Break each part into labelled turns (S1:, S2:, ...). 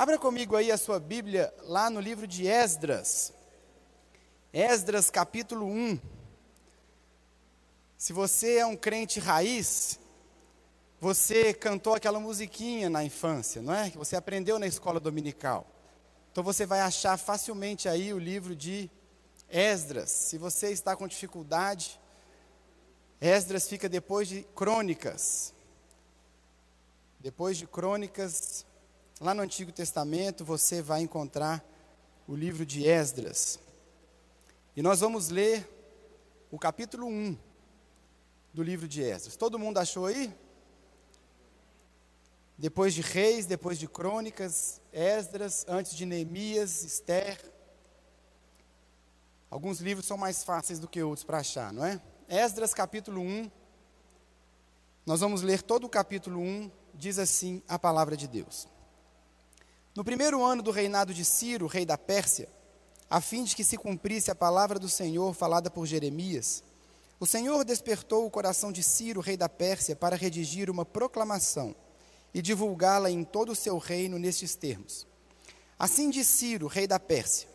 S1: Abra comigo aí a sua Bíblia lá no livro de Esdras. Esdras capítulo 1. Se você é um crente raiz, você cantou aquela musiquinha na infância, não é? Que você aprendeu na escola dominical. Então você vai achar facilmente aí o livro de Esdras. Se você está com dificuldade, Esdras fica depois de Crônicas. Depois de Crônicas, Lá no Antigo Testamento você vai encontrar o livro de Esdras. E nós vamos ler o capítulo 1 do livro de Esdras. Todo mundo achou aí? Depois de Reis, depois de Crônicas, Esdras, antes de Neemias, Esther. Alguns livros são mais fáceis do que outros para achar, não é? Esdras capítulo 1. Nós vamos ler todo o capítulo 1, diz assim a palavra de Deus. No primeiro ano do reinado de Ciro, rei da Pérsia, a fim de que se cumprisse a palavra do Senhor falada por Jeremias, o Senhor despertou o coração de Ciro, rei da Pérsia, para redigir uma proclamação e divulgá-la em todo o seu reino nestes termos. Assim diz Ciro, rei da Pérsia: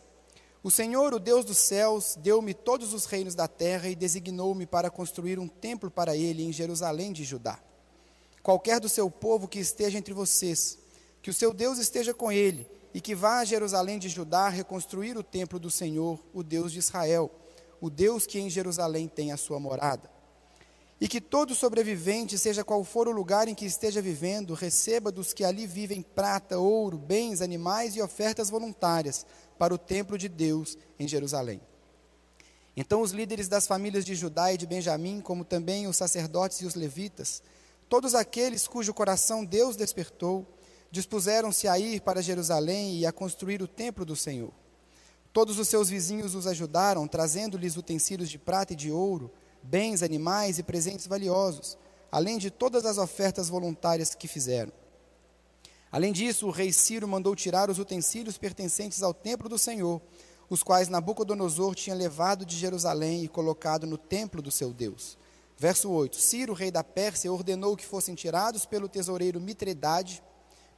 S1: O Senhor, o Deus dos céus, deu-me todos os reinos da terra e designou-me para construir um templo para ele em Jerusalém de Judá. Qualquer do seu povo que esteja entre vocês, que o seu Deus esteja com ele e que vá a Jerusalém de Judá reconstruir o templo do Senhor, o Deus de Israel, o Deus que em Jerusalém tem a sua morada. E que todo sobrevivente, seja qual for o lugar em que esteja vivendo, receba dos que ali vivem prata, ouro, bens, animais e ofertas voluntárias para o templo de Deus em Jerusalém. Então os líderes das famílias de Judá e de Benjamim, como também os sacerdotes e os levitas, todos aqueles cujo coração Deus despertou, dispuseram-se a ir para Jerusalém e a construir o templo do Senhor. Todos os seus vizinhos os ajudaram, trazendo-lhes utensílios de prata e de ouro, bens, animais e presentes valiosos, além de todas as ofertas voluntárias que fizeram. Além disso, o rei Ciro mandou tirar os utensílios pertencentes ao templo do Senhor, os quais Nabucodonosor tinha levado de Jerusalém e colocado no templo do seu Deus. Verso 8: Ciro, rei da Pérsia, ordenou que fossem tirados pelo tesoureiro Mitredade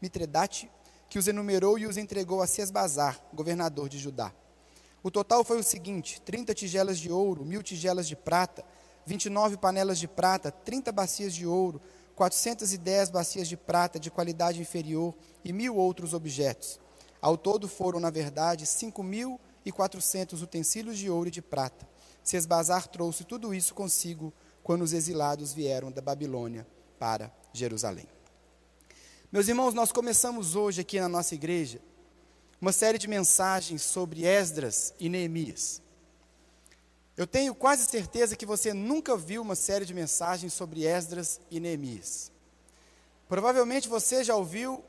S1: Mitredate, que os enumerou e os entregou a Sesbazar, governador de Judá. O total foi o seguinte: 30 tigelas de ouro, mil tigelas de prata, 29 panelas de prata, 30 bacias de ouro, 410 bacias de prata de qualidade inferior e mil outros objetos. Ao todo foram, na verdade, 5.400 utensílios de ouro e de prata. Sesbazar trouxe tudo isso consigo quando os exilados vieram da Babilônia para Jerusalém. Meus irmãos, nós começamos hoje aqui na nossa igreja uma série de mensagens sobre Esdras e Neemias. Eu tenho quase certeza que você nunca viu uma série de mensagens sobre Esdras e Neemias. Provavelmente você já ouviu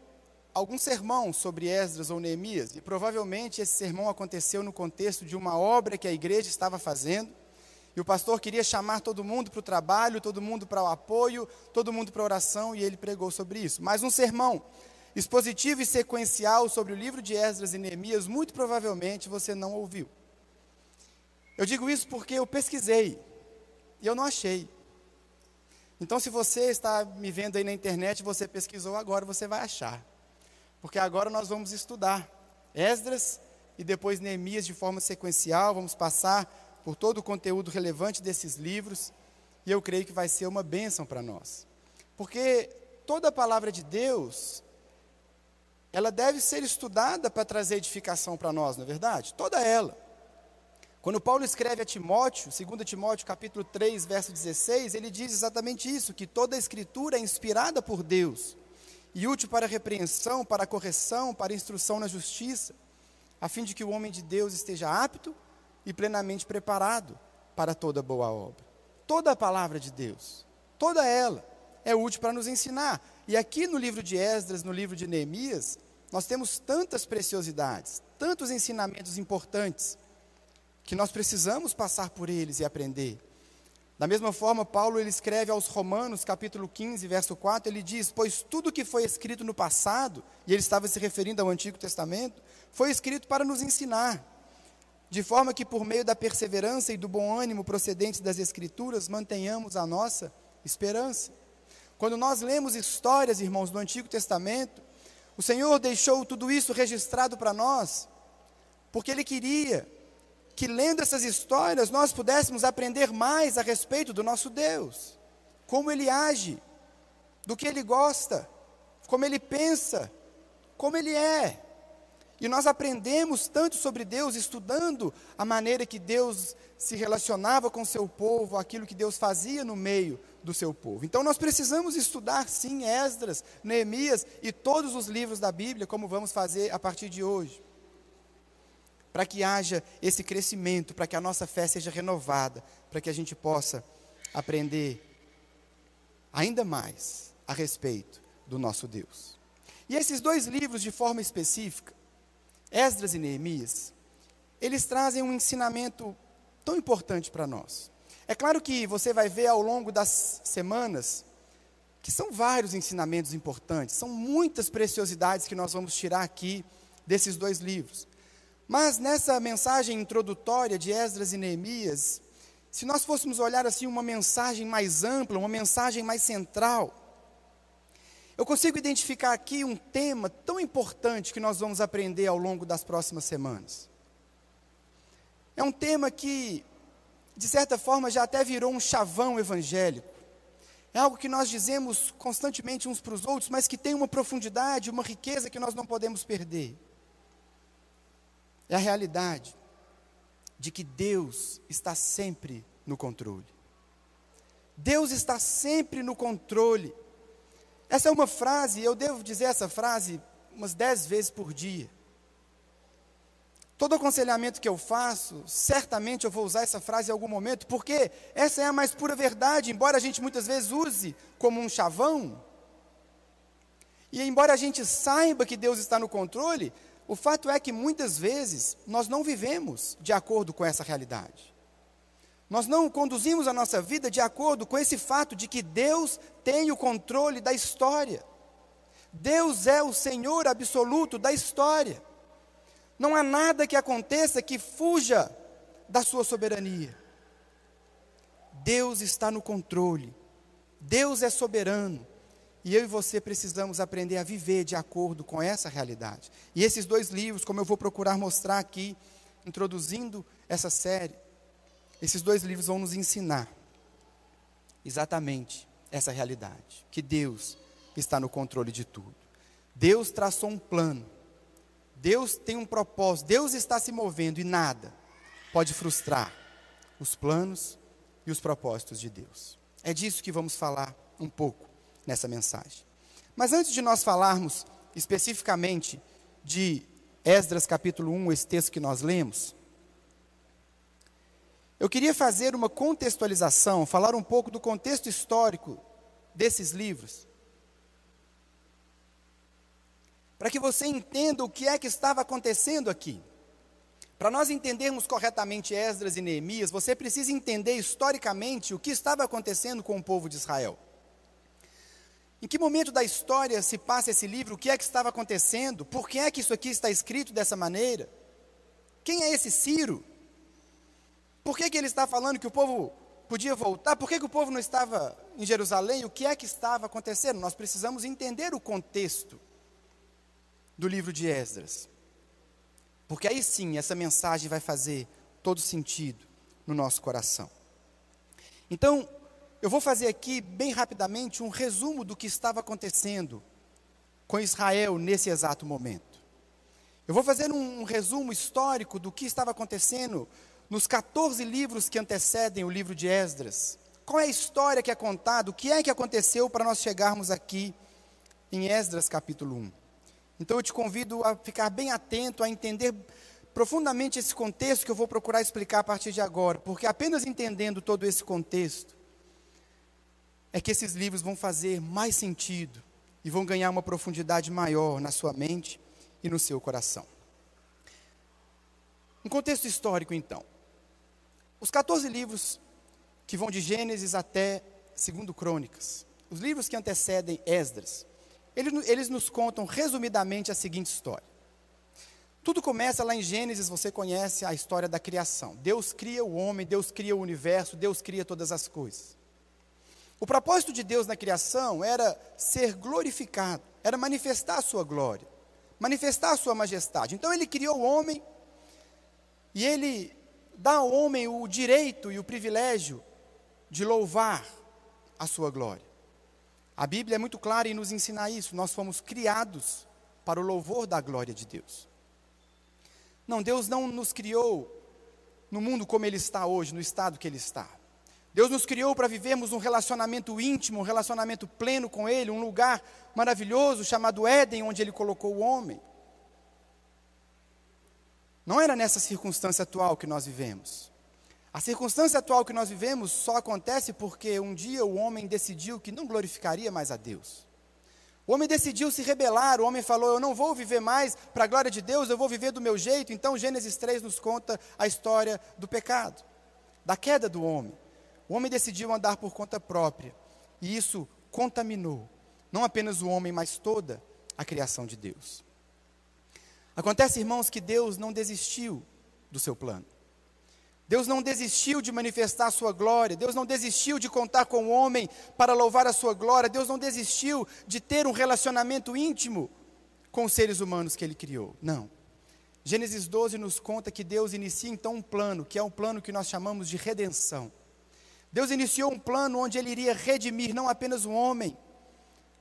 S1: algum sermão sobre Esdras ou Neemias, e provavelmente esse sermão aconteceu no contexto de uma obra que a igreja estava fazendo e o pastor queria chamar todo mundo para o trabalho, todo mundo para o apoio, todo mundo para a oração, e ele pregou sobre isso. Mas um sermão expositivo e sequencial sobre o livro de Esdras e Neemias, muito provavelmente você não ouviu. Eu digo isso porque eu pesquisei e eu não achei. Então, se você está me vendo aí na internet, você pesquisou agora, você vai achar. Porque agora nós vamos estudar Esdras e depois Neemias de forma sequencial, vamos passar por todo o conteúdo relevante desses livros, e eu creio que vai ser uma bênção para nós. Porque toda a palavra de Deus, ela deve ser estudada para trazer edificação para nós, não é verdade? Toda ela. Quando Paulo escreve a Timóteo, 2 Timóteo capítulo 3, verso 16, ele diz exatamente isso, que toda a escritura é inspirada por Deus e útil para repreensão, para correção, para instrução na justiça, a fim de que o homem de Deus esteja apto e plenamente preparado para toda boa obra. Toda a palavra de Deus, toda ela, é útil para nos ensinar. E aqui no livro de Esdras, no livro de Neemias, nós temos tantas preciosidades, tantos ensinamentos importantes, que nós precisamos passar por eles e aprender. Da mesma forma, Paulo ele escreve aos Romanos, capítulo 15, verso 4, ele diz: Pois tudo que foi escrito no passado, e ele estava se referindo ao Antigo Testamento, foi escrito para nos ensinar, de forma que, por meio da perseverança e do bom ânimo procedentes das Escrituras, mantenhamos a nossa esperança. Quando nós lemos histórias, irmãos, do Antigo Testamento, O Senhor deixou tudo isso registrado para nós, porque Ele queria que, lendo essas histórias, nós pudéssemos aprender mais a respeito do nosso Deus, como Ele age, do que Ele gosta, como Ele pensa, como Ele é. E nós aprendemos tanto sobre Deus estudando a maneira que Deus se relacionava com seu povo, aquilo que Deus fazia no meio do seu povo. Então nós precisamos estudar sim Esdras, Neemias e todos os livros da Bíblia, como vamos fazer a partir de hoje. Para que haja esse crescimento, para que a nossa fé seja renovada, para que a gente possa aprender ainda mais a respeito do nosso Deus. E esses dois livros, de forma específica, Esdras e Neemias, eles trazem um ensinamento tão importante para nós. É claro que você vai ver ao longo das semanas que são vários ensinamentos importantes, são muitas preciosidades que nós vamos tirar aqui desses dois livros. Mas nessa mensagem introdutória de Esdras e Neemias, se nós fôssemos olhar assim uma mensagem mais ampla, uma mensagem mais central, eu consigo identificar aqui um tema tão importante que nós vamos aprender ao longo das próximas semanas. É um tema que, de certa forma, já até virou um chavão evangélico. É algo que nós dizemos constantemente uns para os outros, mas que tem uma profundidade, uma riqueza que nós não podemos perder. É a realidade de que Deus está sempre no controle. Deus está sempre no controle. Essa é uma frase, eu devo dizer essa frase umas dez vezes por dia. Todo aconselhamento que eu faço, certamente eu vou usar essa frase em algum momento, porque essa é a mais pura verdade, embora a gente muitas vezes use como um chavão. E embora a gente saiba que Deus está no controle, o fato é que muitas vezes nós não vivemos de acordo com essa realidade. Nós não conduzimos a nossa vida de acordo com esse fato de que Deus tem o controle da história. Deus é o Senhor absoluto da história. Não há nada que aconteça que fuja da sua soberania. Deus está no controle. Deus é soberano. E eu e você precisamos aprender a viver de acordo com essa realidade. E esses dois livros, como eu vou procurar mostrar aqui, introduzindo essa série, esses dois livros vão nos ensinar exatamente essa realidade: que Deus está no controle de tudo. Deus traçou um plano Deus tem um propósito, Deus está se movendo e nada pode frustrar os planos e os propósitos de Deus. É disso que vamos falar um pouco nessa mensagem. Mas antes de nós falarmos especificamente de Esdras capítulo 1, esse texto que nós lemos, eu queria fazer uma contextualização, falar um pouco do contexto histórico desses livros, para que você entenda o que é que estava acontecendo aqui. Para nós entendermos corretamente Esdras e Neemias, você precisa entender historicamente o que estava acontecendo com o povo de Israel. Em que momento da história se passa esse livro? O que é que estava acontecendo? Por que é que isso aqui está escrito dessa maneira? Quem é esse Ciro? Por que, que ele está falando que o povo podia voltar? Por que, que o povo não estava em Jerusalém? O que é que estava acontecendo? Nós precisamos entender o contexto do livro de Esdras. Porque aí sim essa mensagem vai fazer todo sentido no nosso coração. Então, eu vou fazer aqui bem rapidamente um resumo do que estava acontecendo com Israel nesse exato momento. Eu vou fazer um, um resumo histórico do que estava acontecendo nos 14 livros que antecedem o livro de Esdras. Qual é a história que é contada? O que é que aconteceu para nós chegarmos aqui em Esdras capítulo 1? Então eu te convido a ficar bem atento, a entender profundamente esse contexto que eu vou procurar explicar a partir de agora, porque apenas entendendo todo esse contexto é que esses livros vão fazer mais sentido e vão ganhar uma profundidade maior na sua mente e no seu coração. Um contexto histórico, então. Os 14 livros que vão de Gênesis até segundo Crônicas, os livros que antecedem Esdras, eles, eles nos contam resumidamente a seguinte história. Tudo começa lá em Gênesis, você conhece a história da criação. Deus cria o homem, Deus cria o universo, Deus cria todas as coisas. O propósito de Deus na criação era ser glorificado, era manifestar a sua glória. manifestar a sua majestade. Então ele criou o homem e ele dá ao homem o direito e o privilégio de louvar a sua glória. A Bíblia é muito clara em nos ensinar isso. Nós fomos criados para o louvor da glória de Deus. Não, Deus não nos criou no mundo como ele está hoje, no estado que ele está. Deus nos criou para vivermos um relacionamento íntimo, um relacionamento pleno com Ele, um lugar maravilhoso chamado Éden, onde Ele colocou o homem. Não era nessa circunstância atual que nós vivemos. A circunstância atual que nós vivemos só acontece porque um dia o homem decidiu que não glorificaria mais a Deus. O homem decidiu se rebelar, o homem falou: Eu não vou viver mais para a glória de Deus, eu vou viver do meu jeito. Então, Gênesis 3 nos conta a história do pecado, da queda do homem. O homem decidiu andar por conta própria, e isso contaminou não apenas o homem, mas toda a criação de Deus. Acontece, irmãos, que Deus não desistiu do seu plano. Deus não desistiu de manifestar a sua glória, Deus não desistiu de contar com o homem para louvar a sua glória, Deus não desistiu de ter um relacionamento íntimo com os seres humanos que ele criou. Não. Gênesis 12 nos conta que Deus inicia então um plano, que é um plano que nós chamamos de redenção. Deus iniciou um plano onde ele iria redimir não apenas o homem,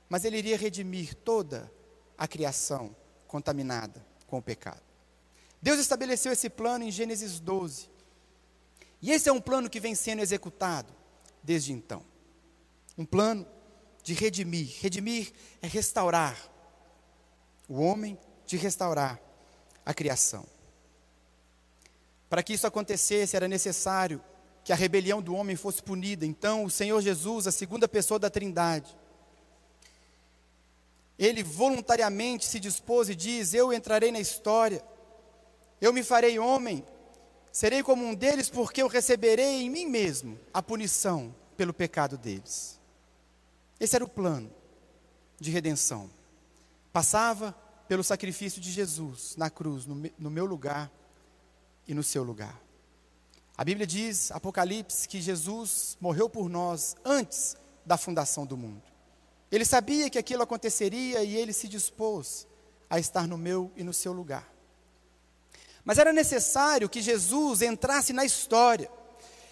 S1: mas ele iria redimir toda a criação contaminada com o pecado. Deus estabeleceu esse plano em Gênesis 12. E esse é um plano que vem sendo executado desde então. Um plano de redimir. Redimir é restaurar o homem, de restaurar a criação. Para que isso acontecesse, era necessário que a rebelião do homem fosse punida. Então, o Senhor Jesus, a segunda pessoa da Trindade, ele voluntariamente se dispôs e diz: Eu entrarei na história, eu me farei homem, serei como um deles, porque eu receberei em mim mesmo a punição pelo pecado deles. Esse era o plano de redenção. Passava pelo sacrifício de Jesus na cruz, no, meu lugar e no seu lugar. A Bíblia diz, Apocalipse, que Jesus morreu por nós antes da fundação do mundo. Ele sabia que aquilo aconteceria e ele se dispôs a estar no meu e no seu lugar. Mas era necessário que Jesus entrasse na história.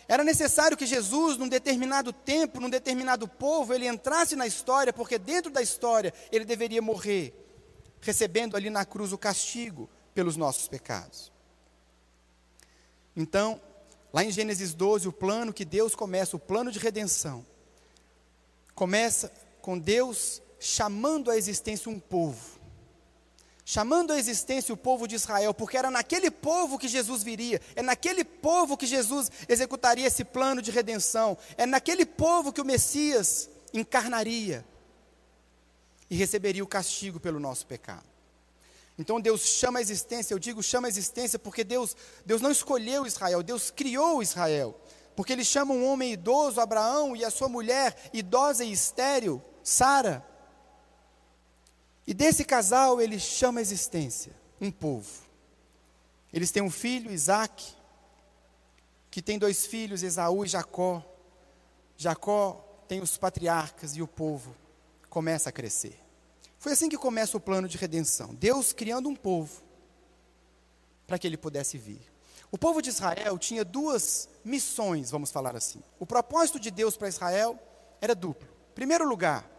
S1: Era necessário que Jesus, num determinado tempo, num determinado povo, ele entrasse na história, porque dentro da história ele deveria morrer, recebendo ali na cruz o castigo pelos nossos pecados. Então, lá em Gênesis 12, o plano que Deus começa, o plano de redenção, começa com Deus chamando à existência um povo. Chamando à existência o povo de Israel, porque era naquele povo que Jesus viria, é naquele povo que Jesus executaria esse plano de redenção, é naquele povo que o Messias encarnaria e receberia o castigo pelo nosso pecado. Então Deus chama a existência, eu digo chama a existência porque Deus, Deus não escolheu Israel, Deus criou Israel. Porque ele chama um homem idoso, Abraão, e a sua mulher idosa e estéril, Sara. E desse casal ele chama a existência um povo. Eles têm um filho, Isaac, que tem dois filhos, Esaú e Jacó. Jacó tem os patriarcas e o povo começa a crescer. Foi assim que começa o plano de redenção. Deus criando um povo para que ele pudesse vir. O povo de Israel tinha duas missões, vamos falar assim. O propósito de Deus para Israel era duplo. Em primeiro lugar,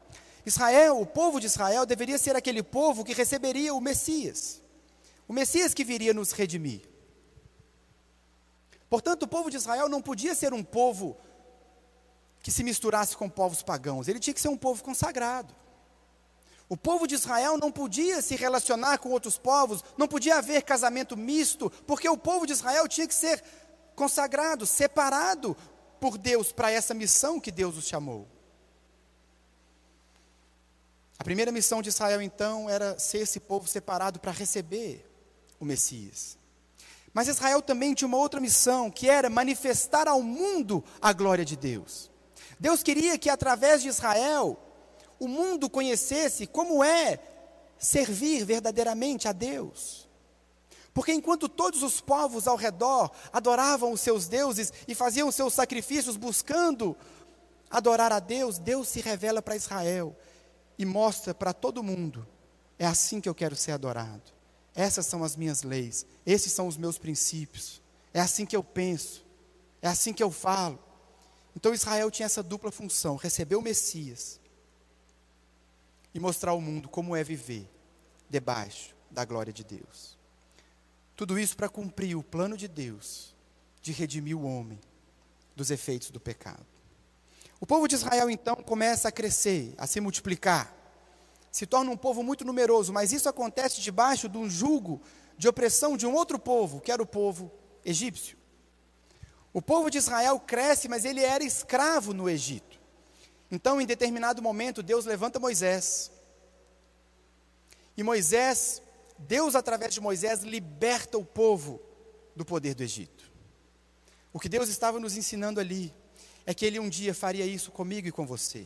S1: Israel, o povo de Israel, deveria ser aquele povo que receberia o Messias. O Messias que viria nos redimir. Portanto, o povo de Israel não podia ser um povo que se misturasse com povos pagãos, ele tinha que ser um povo consagrado. O povo de Israel não podia se relacionar com outros povos, não podia haver casamento misto, porque o povo de Israel tinha que ser consagrado, separado por Deus para essa missão que Deus os chamou. A primeira missão de Israel, então, era ser esse povo separado para receber o Messias. Mas Israel também tinha uma outra missão, que era manifestar ao mundo a glória de Deus. Deus queria que, através de Israel, o mundo conhecesse como é servir verdadeiramente a Deus. Porque enquanto todos os povos ao redor adoravam os seus deuses e faziam seus sacrifícios buscando adorar a Deus, Deus se revela para Israel e mostra para todo mundo É assim que eu quero ser adorado. Essas são as minhas leis, esses são os meus princípios. É assim que eu penso, é assim que eu falo. Então Israel tinha essa dupla função: receber o Messias e mostrar ao mundo como é viver debaixo da glória de Deus. Tudo isso para cumprir o plano de Deus de redimir o homem dos efeitos do pecado. O povo de Israel então começa a crescer, a se multiplicar, se torna um povo muito numeroso, mas isso acontece debaixo de um jugo de opressão de um outro povo, que era o povo egípcio. O povo de Israel cresce, mas ele era escravo no Egito. Então, em determinado momento, Deus levanta Moisés. E Moisés, Deus através de Moisés liberta o povo do poder do Egito. O que Deus estava nos ensinando ali é que Ele um dia faria isso comigo e com você.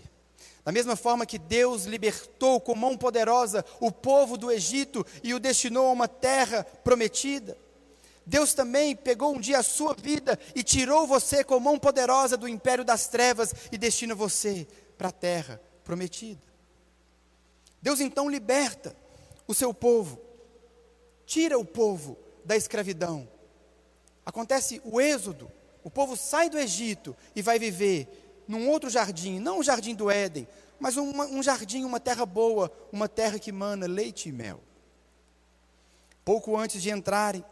S1: Da mesma forma que Deus libertou com mão poderosa o povo do Egito e o destinou a uma terra prometida, Deus também pegou um dia a sua vida e tirou você com mão poderosa do império das trevas e destina você para a terra prometida. Deus então liberta o seu povo, tira o povo da escravidão. Acontece o êxodo, o povo sai do Egito e vai viver num outro jardim, não o jardim do Éden, mas uma, um jardim, uma terra boa, uma terra que mana leite e mel. Pouco antes de entrarem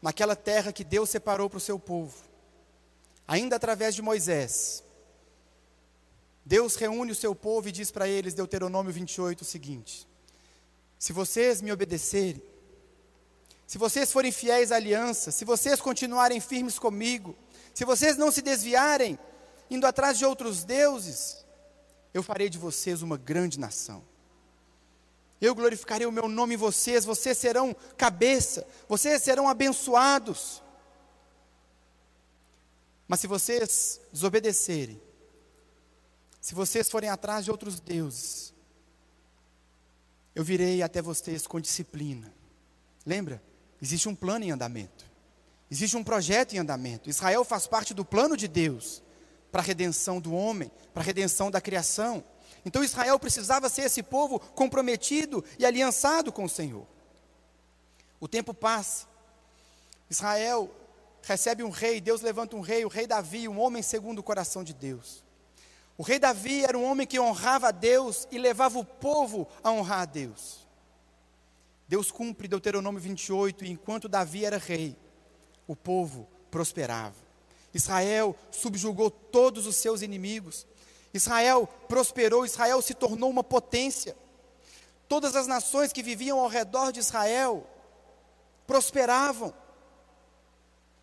S1: naquela terra que Deus separou para o seu povo, ainda através de Moisés, Deus reúne o seu povo e diz para eles, Deuteronômio 28, o seguinte: Se vocês me obedecerem, se vocês forem fiéis à aliança, se vocês continuarem firmes comigo, se vocês não se desviarem, indo atrás de outros deuses, eu farei de vocês uma grande nação. Eu glorificarei o meu nome em vocês, vocês serão cabeça, vocês serão abençoados. Mas se vocês desobedecerem, se vocês forem atrás de outros deuses, eu virei até vocês com disciplina. Lembra? Existe um plano em andamento. Existe um projeto em andamento. Israel faz parte do plano de Deus para a redenção do homem, para a redenção da criação. Então Israel precisava ser esse povo comprometido e aliançado com o Senhor. O tempo passa. Israel recebe um rei, Deus levanta um rei, o rei Davi, um homem segundo o coração de Deus. O rei Davi era um homem que honrava a Deus e levava o povo a honrar a Deus. Deus cumpre Deuteronômio 28, e enquanto Davi era rei, o povo prosperava. Israel subjugou todos os seus inimigos. Israel prosperou, Israel se tornou uma potência. Todas as nações que viviam ao redor de Israel prosperavam,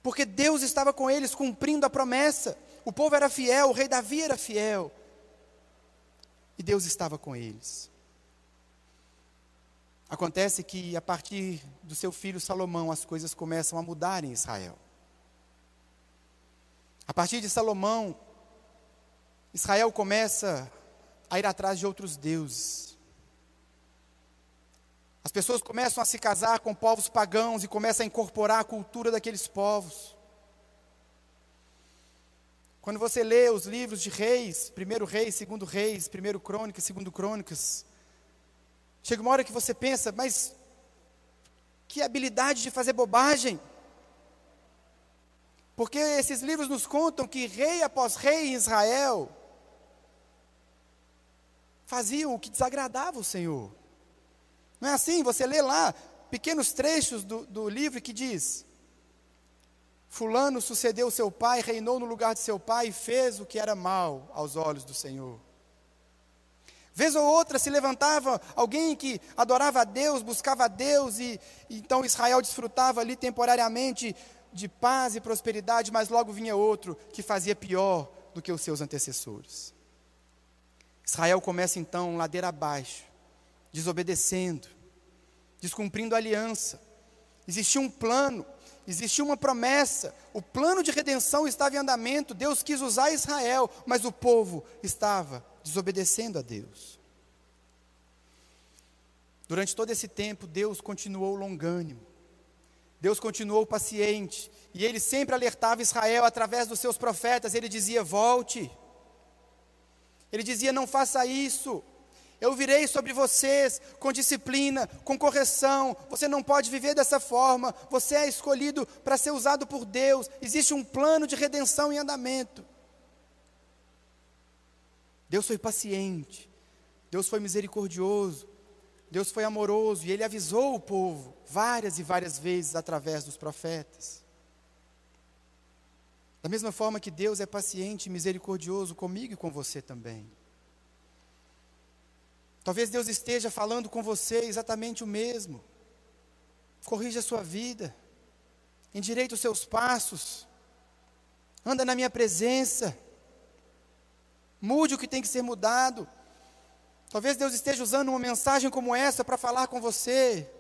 S1: porque Deus estava com eles cumprindo a promessa. O povo era fiel, o rei Davi era fiel, e Deus estava com eles. Acontece que a partir do seu filho Salomão as coisas começam a mudar em Israel. A partir de Salomão, Israel começa a ir atrás de outros deuses. As pessoas começam a se casar com povos pagãos e começam a incorporar a cultura daqueles povos. Quando você lê os livros de reis, primeiro reis, segundo reis, primeiro crônicas, segundo crônicas, Chega uma hora que você pensa, mas que habilidade de fazer bobagem. Porque esses livros nos contam que rei após rei em Israel faziam o que desagradava o Senhor. Não é assim? Você lê lá pequenos trechos do, do livro que diz: Fulano sucedeu seu pai, reinou no lugar de seu pai e fez o que era mal aos olhos do Senhor. Vez ou outra se levantava alguém que adorava a Deus, buscava a Deus, e, e então Israel desfrutava ali temporariamente de paz e prosperidade, mas logo vinha outro que fazia pior do que os seus antecessores. Israel começa então ladeira abaixo, desobedecendo, descumprindo a aliança. Existia um plano, existia uma promessa, o plano de redenção estava em andamento. Deus quis usar Israel, mas o povo estava desobedecendo a Deus. Durante todo esse tempo, Deus continuou longânimo, Deus continuou paciente, e ele sempre alertava Israel através dos seus profetas. Ele dizia: Volte, ele dizia: Não faça isso. Eu virei sobre vocês com disciplina, com correção. Você não pode viver dessa forma. Você é escolhido para ser usado por Deus. Existe um plano de redenção em andamento. Deus foi paciente. Deus foi misericordioso. Deus foi amoroso e ele avisou o povo várias e várias vezes através dos profetas. Da mesma forma que Deus é paciente e misericordioso comigo e com você também. Talvez Deus esteja falando com você exatamente o mesmo. Corrija a sua vida, endireita os seus passos, anda na minha presença, mude o que tem que ser mudado. Talvez Deus esteja usando uma mensagem como essa para falar com você.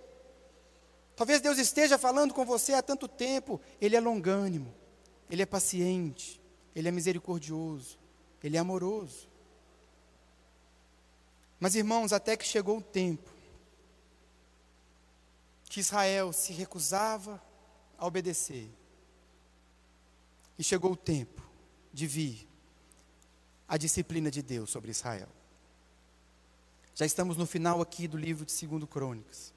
S1: Talvez Deus esteja falando com você há tanto tempo. Ele é longânimo, ele é paciente, ele é misericordioso, ele é amoroso. Mas irmãos, até que chegou o tempo que Israel se recusava a obedecer, e chegou o tempo de vir a disciplina de Deus sobre Israel. Já estamos no final aqui do livro de 2 Crônicas.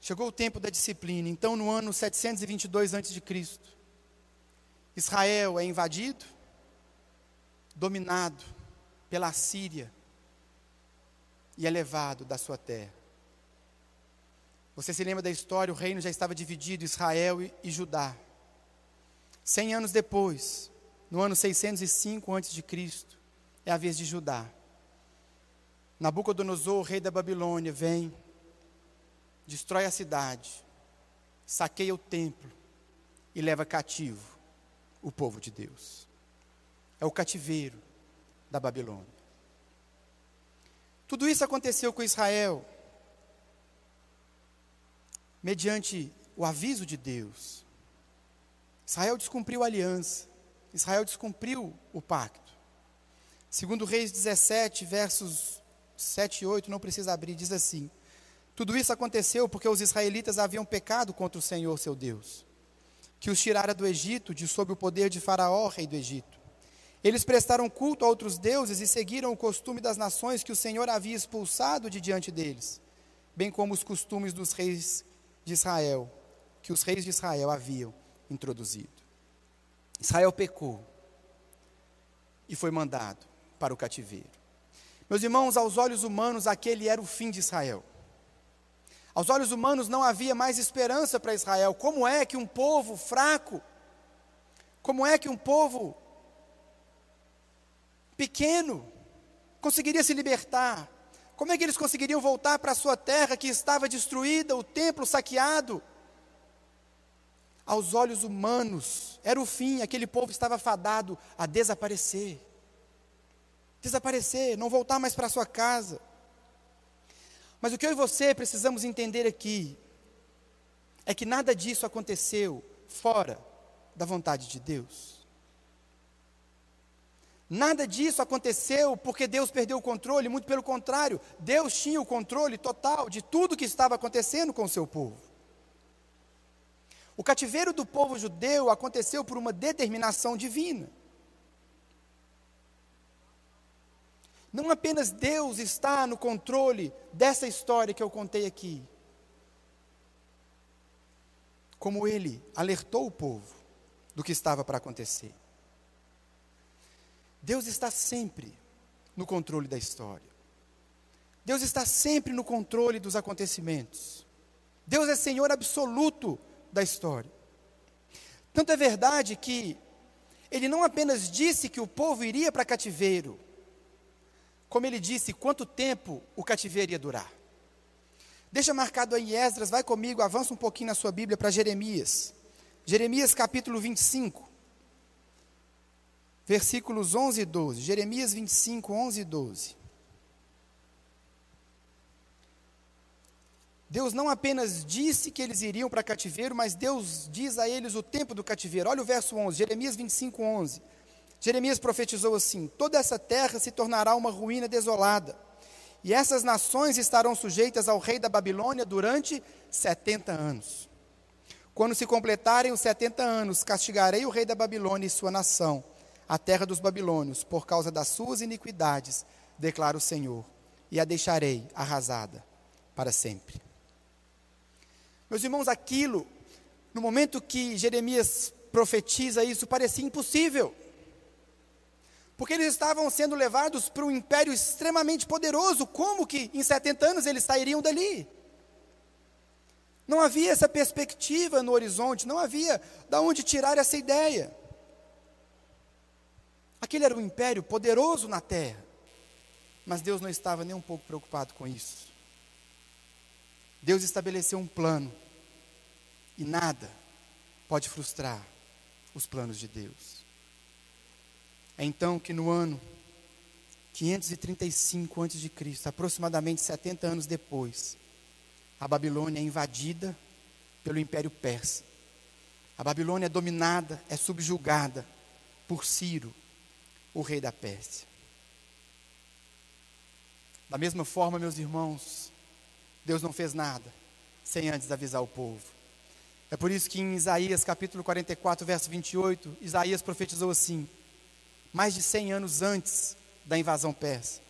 S1: Chegou o tempo da disciplina. Então, no ano 722 a.C., Israel é invadido, dominado pela Síria e é levado da sua terra. Você se lembra da história? O reino já estava dividido, Israel e, Judá. Cem anos depois, no ano 605 a.C., é a vez de Judá. Nabucodonosor, rei da Babilônia, vem, destrói a cidade, saqueia o templo e leva cativo o povo de Deus. É o cativeiro da Babilônia. Tudo isso aconteceu com Israel, mediante o aviso de Deus. Israel descumpriu a aliança, Israel descumpriu o pacto. Segundo Reis 17, versos 7 e 8, não precisa abrir, diz assim: Tudo isso aconteceu porque os israelitas haviam pecado contra o Senhor seu Deus, que os tirara do Egito, de sob o poder de Faraó, rei do Egito. Eles prestaram culto a outros deuses e seguiram o costume das nações que o Senhor havia expulsado de diante deles, bem como os costumes dos reis de Israel, que os reis de Israel haviam introduzido. Israel pecou e foi mandado para o cativeiro. Meus irmãos, aos olhos humanos, aquele era o fim de Israel. Aos olhos humanos não havia mais esperança para Israel. Como é que um povo fraco, como é que um povo pequeno conseguiria se libertar? Como é que eles conseguiriam voltar para a sua terra que estava destruída, o templo saqueado? Aos olhos humanos, era o fim, aquele povo estava fadado a desaparecer. Desaparecer, não voltar mais para sua casa. Mas o que eu e você precisamos entender aqui é que nada disso aconteceu fora da vontade de Deus. Nada disso aconteceu porque Deus perdeu o controle, muito pelo contrário, Deus tinha o controle total de tudo que estava acontecendo com o seu povo. O cativeiro do povo judeu aconteceu por uma determinação divina. Não apenas Deus está no controle dessa história que eu contei aqui, como ele alertou o povo do que estava para acontecer. Deus está sempre no controle da história. Deus está sempre no controle dos acontecimentos. Deus é Senhor absoluto da história. Tanto é verdade que ele não apenas disse que o povo iria para cativeiro, como ele disse quanto tempo o cativeiro ia durar. Deixa marcado aí Esdras, vai comigo, avança um pouquinho na sua Bíblia para Jeremias. Jeremias capítulo 25 versículos 11 e 12. Jeremias 25, 11 e 12. Deus não apenas disse que eles iriam para cativeiro, mas Deus diz a eles o tempo do cativeiro. Olha o verso 11, Jeremias 25, 11. Jeremias profetizou assim: Toda essa terra se tornará uma ruína desolada, e essas nações estarão sujeitas ao rei da Babilônia durante 70 anos. Quando se completarem os 70 anos, castigarei o rei da Babilônia e sua nação a terra dos babilônios, por causa das suas iniquidades, declara o Senhor, e a deixarei arrasada para sempre. Meus irmãos, aquilo, no momento que Jeremias profetiza isso, parecia impossível. Porque eles estavam sendo levados para um império extremamente poderoso. Como que em 70 anos eles sairiam dali? Não havia essa perspectiva no horizonte, não havia de onde tirar essa ideia. Aquele era um império poderoso na terra, mas Deus não estava nem um pouco preocupado com isso. Deus estabeleceu um plano e nada pode frustrar os planos de Deus. É então que no ano 535 a.C., aproximadamente 70 anos depois, a Babilônia é invadida pelo Império Persa. A Babilônia é dominada, é subjugada por Ciro, o rei da Pérsia. Da mesma forma, meus irmãos, Deus não fez nada sem antes avisar o povo. É por isso que em Isaías capítulo 44, verso 28, Isaías profetizou assim, mais de 100 anos antes da invasão persa.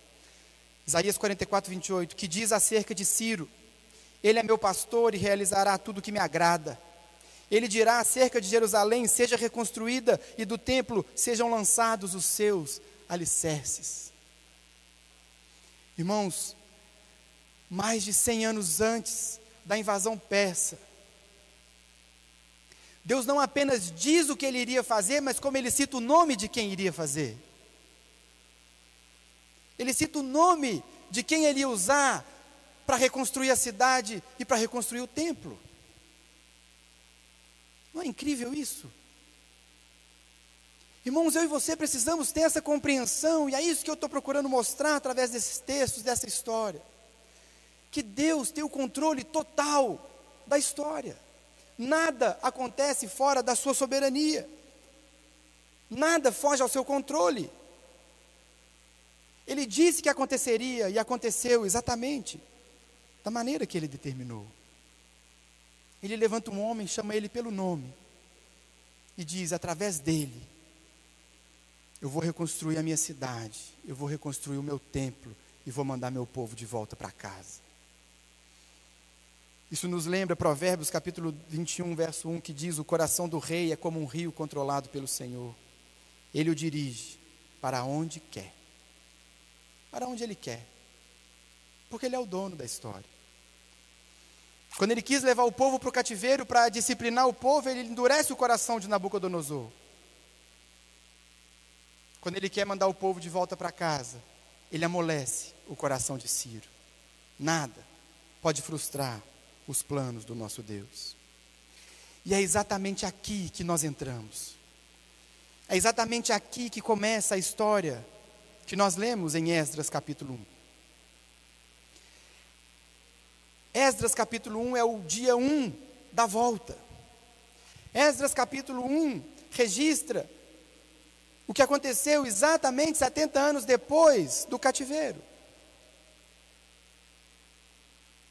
S1: Isaías 44, 28, que diz acerca de Ciro: ele é meu pastor e realizará tudo o que me agrada. Ele dirá acerca de Jerusalém: seja reconstruída, e do templo sejam lançados os seus alicerces. Irmãos, mais de cem anos antes da invasão persa, Deus não apenas diz o que ele iria fazer, mas como ele cita o nome de quem iria fazer. Ele cita o nome de quem ele ia usar para reconstruir a cidade e para reconstruir o templo. Não é incrível isso? Irmãos, eu e você precisamos ter essa compreensão, e é isso que eu estou procurando mostrar através desses textos, dessa história. Que Deus tem o controle total da história. Nada acontece fora da sua soberania. Nada foge ao seu controle. Ele disse que aconteceria e aconteceu exatamente da maneira que ele determinou. Ele levanta um homem, chama ele pelo nome e diz: através dele, eu vou reconstruir a minha cidade, eu vou reconstruir o meu templo e vou mandar meu povo de volta para casa. Isso nos lembra Provérbios capítulo 21, verso 1, que diz: O coração do rei é como um rio controlado pelo Senhor. Ele o dirige para onde quer. Para onde ele quer. Porque ele é o dono da história. Quando ele quis levar o povo para o cativeiro para disciplinar o povo, ele endurece o coração de Nabucodonosor. Quando ele quer mandar o povo de volta para casa, ele amolece o coração de Ciro. Nada pode frustrar os planos do nosso Deus. E é exatamente aqui que nós entramos. É exatamente aqui que começa a história que nós lemos em Esdras capítulo 1. Esdras capítulo 1 é o dia 1 da volta. Esdras capítulo 1 registra o que aconteceu exatamente 70 anos depois do cativeiro.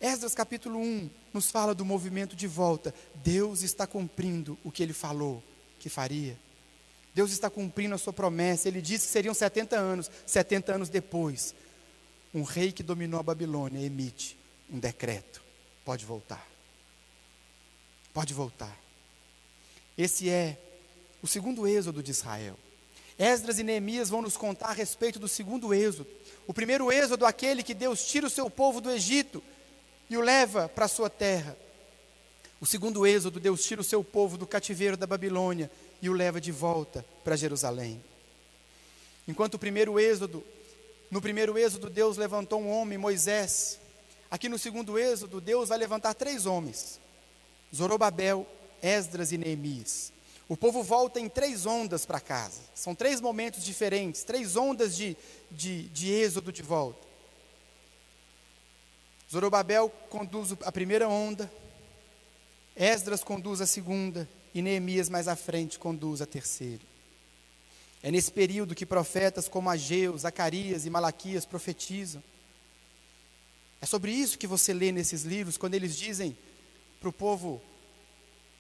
S1: Esdras capítulo 1 nos fala do movimento de volta. Deus está cumprindo o que ele falou que faria. Deus está cumprindo a sua promessa. Ele disse que seriam 70 anos. 70 anos depois, um rei que dominou a Babilônia emite um decreto: pode voltar. Pode voltar. Esse é o segundo êxodo de Israel. Esdras e Neemias vão nos contar a respeito do segundo êxodo. O primeiro êxodo, aquele que Deus tira o seu povo do Egito e o leva para a sua terra. O segundo êxodo, Deus tira o seu povo do cativeiro da Babilônia e o leva de volta para Jerusalém. Enquanto o primeiro êxodo, no primeiro êxodo, Deus levantou um homem, Moisés, Aqui no segundo êxodo, Deus vai levantar três homens: Zorobabel, Esdras e Neemias. O povo volta em três ondas para casa. São três momentos diferentes, três ondas de, de, de êxodo de volta. Zorobabel conduz a primeira onda, Esdras conduz a segunda, e Neemias mais à frente conduz a terceira. É nesse período que profetas como Ageu, Zacarias e Malaquias profetizam. É sobre isso que você lê nesses livros, quando eles dizem para o povo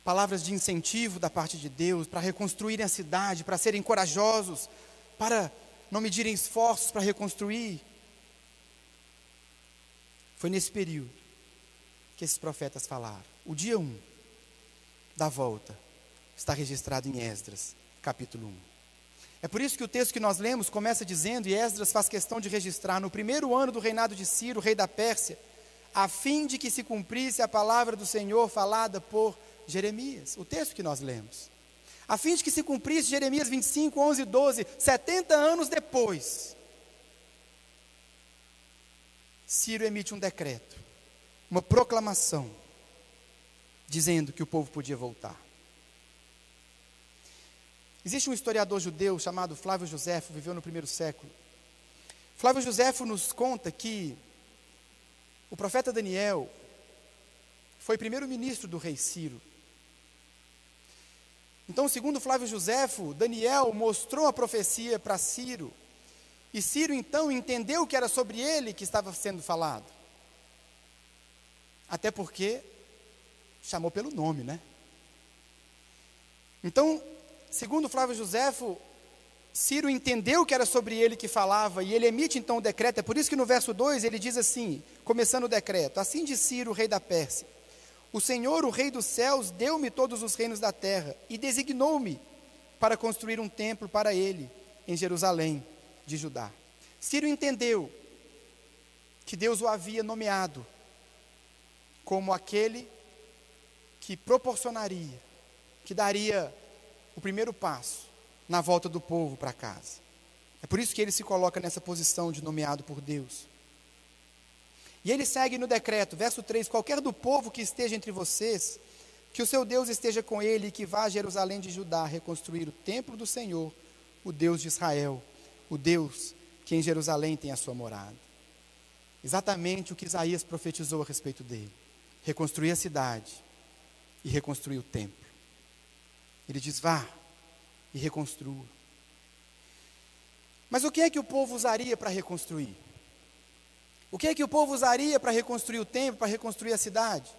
S1: palavras de incentivo da parte de Deus, para reconstruírem a cidade, para serem corajosos, para não medirem esforços para reconstruir. Foi nesse período que esses profetas falaram. O dia 1 da volta está registrado em Esdras, capítulo 1. É por isso que o texto que nós lemos começa dizendo, e Esdras faz questão de registrar, no primeiro ano do reinado de Ciro, rei da Pérsia, a fim de que se cumprisse a palavra do Senhor falada por Jeremias. O texto que nós lemos. A fim de que se cumprisse Jeremias 25, 11 e 12, 70 anos depois. Ciro emite um decreto, uma proclamação, dizendo que o povo podia voltar. Existe um historiador judeu chamado Flávio Joséfo, viveu no primeiro século. Flávio Joséfo nos conta que o profeta Daniel foi primeiro-ministro do rei Ciro. Então, segundo Flávio Joséfo, Daniel mostrou a profecia para Ciro e Ciro então entendeu que era sobre ele que estava sendo falado. Até porque chamou pelo nome, né? Então, segundo Flávio Joséfo, Ciro entendeu que era sobre ele que falava e ele emite então o decreto. É por isso que no verso 2 ele diz assim, começando o decreto: Assim diz Ciro, rei da Pérsia: O Senhor, o rei dos céus, deu-me todos os reinos da terra e designou-me para construir um templo para ele em Jerusalém de Judá. Ciro entendeu que Deus o havia nomeado como aquele que proporcionaria, que daria o primeiro passo na volta do povo para casa. É por isso que ele se coloca nessa posição de nomeado por Deus. E ele segue no decreto, verso 3: Qualquer do povo que esteja entre vocês, que o seu Deus esteja com ele e que vá a Jerusalém de Judá reconstruir o templo do Senhor, o Deus de Israel, o Deus que em Jerusalém tem a sua morada. Exatamente o que Isaías profetizou a respeito dele: reconstruir a cidade e reconstruir o templo. Ele diz: vá e reconstrua. Mas o que é que o povo usaria para reconstruir? O que é que o povo usaria para reconstruir o templo, para reconstruir a cidade?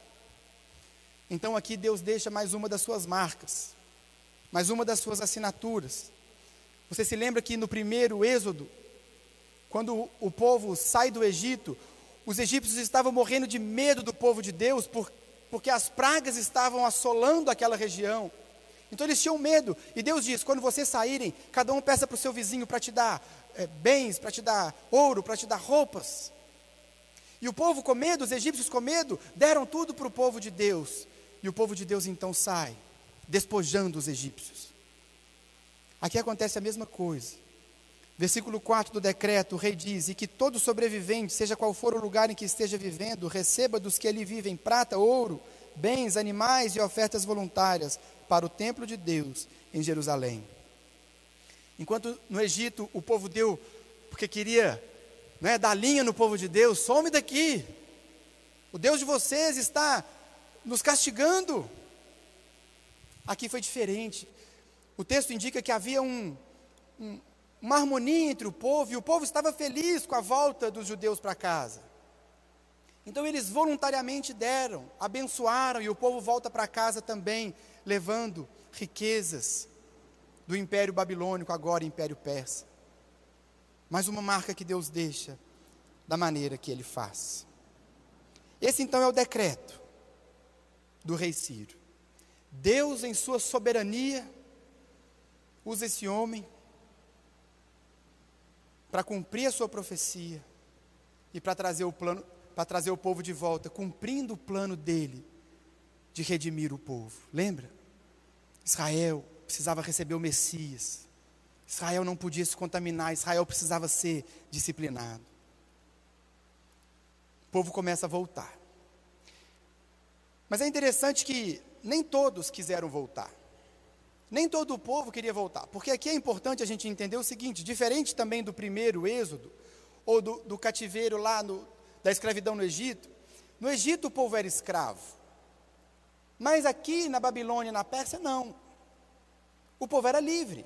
S1: Então aqui Deus deixa mais uma das suas marcas, mais uma das suas assinaturas. Você se lembra que no primeiro Êxodo, quando o povo sai do Egito, os egípcios estavam morrendo de medo do povo de Deus, por, porque as pragas estavam assolando aquela região. Então eles tinham medo. E Deus diz: quando vocês saírem, cada um peça para o seu vizinho para te dar é, bens, para te dar ouro, para te dar roupas. E o povo com medo, os egípcios com medo, deram tudo para o povo de Deus. E o povo de Deus então sai, despojando os egípcios. Aqui acontece a mesma coisa. Versículo 4 do decreto, o rei diz: E que todo sobrevivente, seja qual for o lugar em que esteja vivendo, receba dos que ali vivem prata, ouro, bens, animais e ofertas voluntárias para o templo de Deus em Jerusalém. Enquanto no Egito o povo deu, porque queria né, dar linha no povo de Deus, some daqui. O Deus de vocês está nos castigando. Aqui foi diferente. O texto indica que havia um, um, uma harmonia entre o povo, e o povo estava feliz com a volta dos judeus para casa. Então eles voluntariamente deram, abençoaram, e o povo volta para casa também, levando riquezas do Império Babilônico, agora Império Persa. Mais uma marca que Deus deixa da maneira que ele faz. Esse então é o decreto do rei Ciro. Deus, em sua soberania, usa esse homem para cumprir a sua profecia e para trazer o plano, para trazer o povo de volta, cumprindo o plano dele de redimir o povo. Lembra? Israel precisava receber o Messias. Israel não podia se contaminar, Israel precisava ser disciplinado. O povo começa a voltar. Mas é interessante que nem todos quiseram voltar. Nem todo o povo queria voltar, porque aqui é importante a gente entender o seguinte: diferente também do primeiro êxodo, ou do, do cativeiro lá no, da escravidão no Egito, no Egito o povo era escravo, mas aqui na Babilônia, na Pérsia, não. O povo era livre.